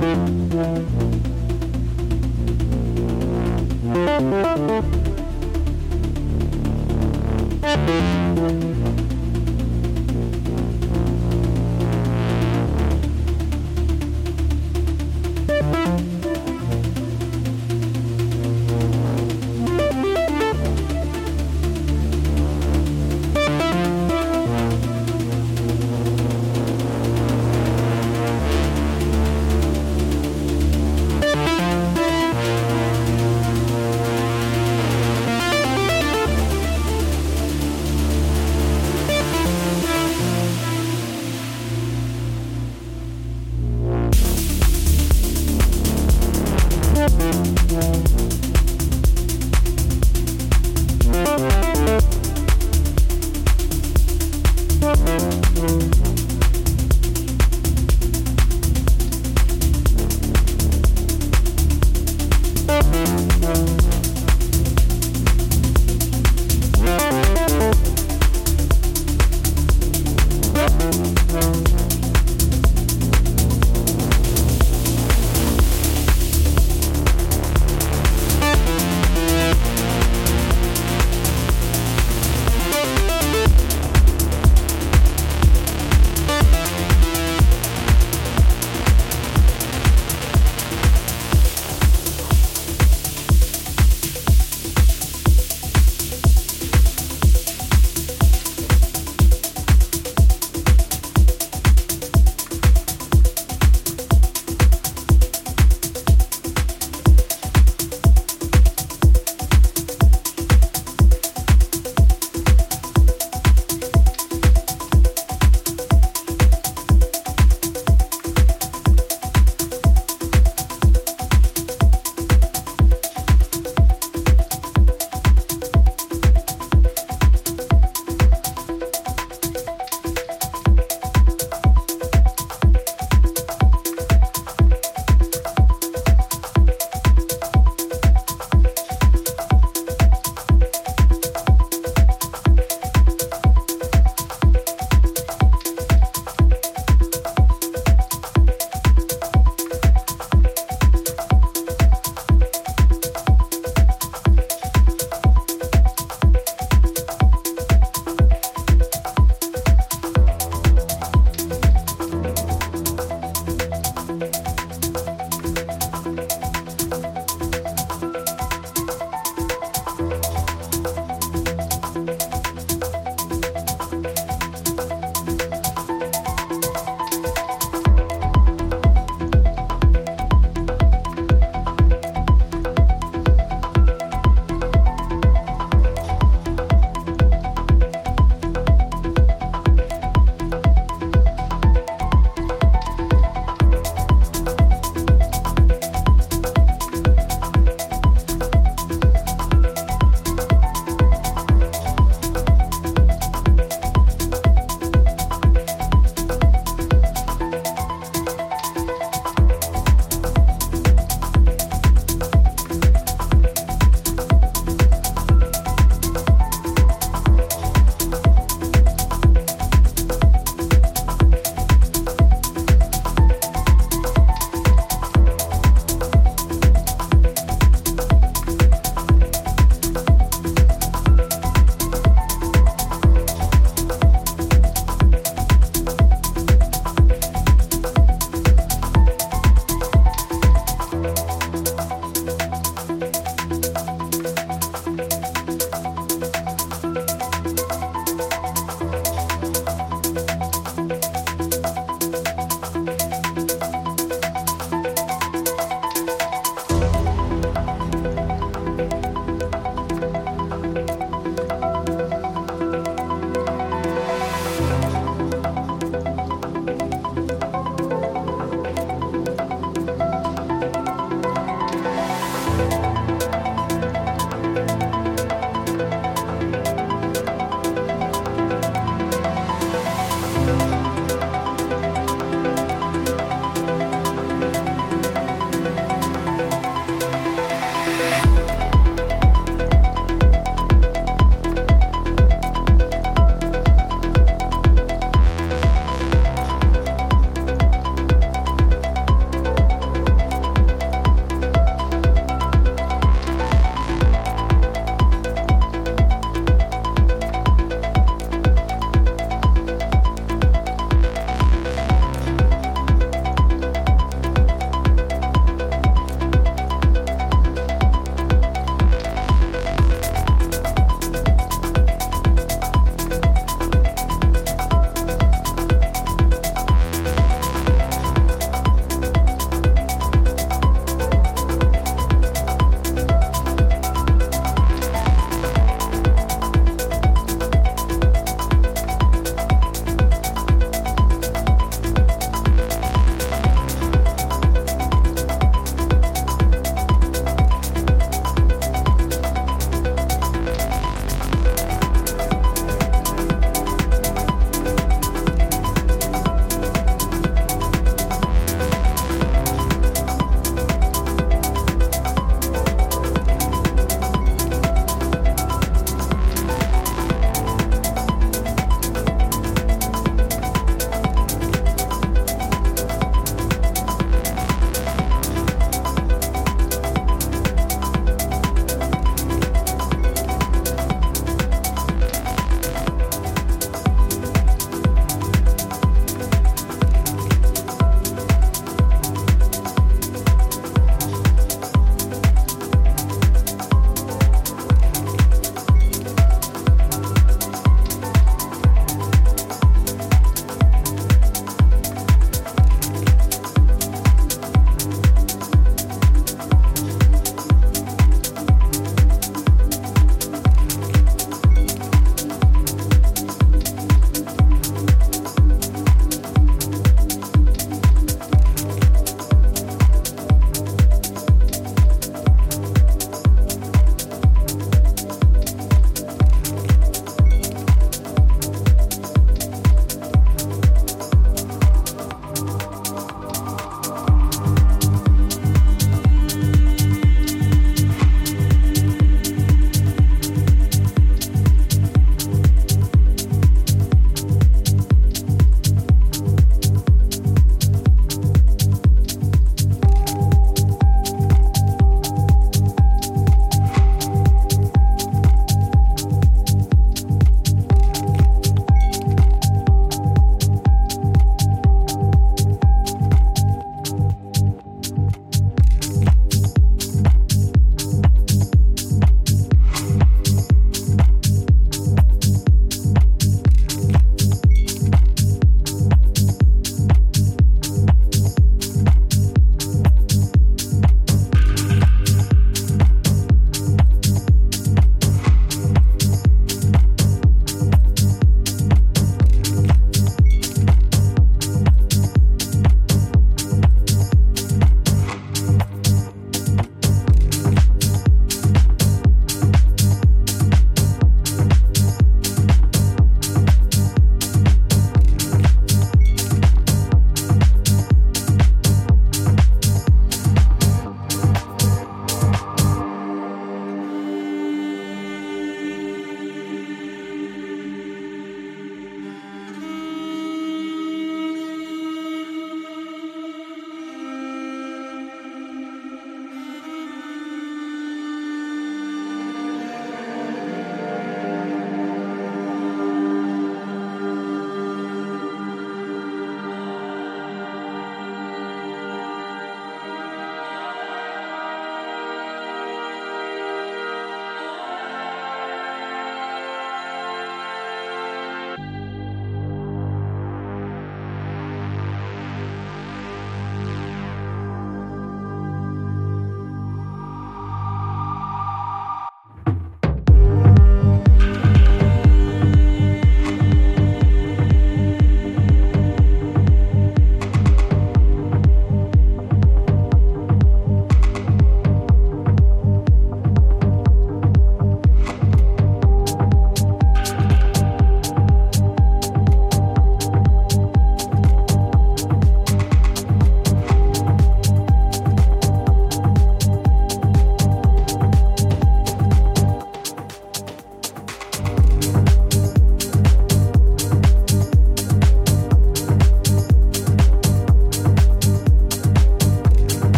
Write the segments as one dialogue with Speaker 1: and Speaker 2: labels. Speaker 1: Thank you.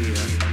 Speaker 2: fear.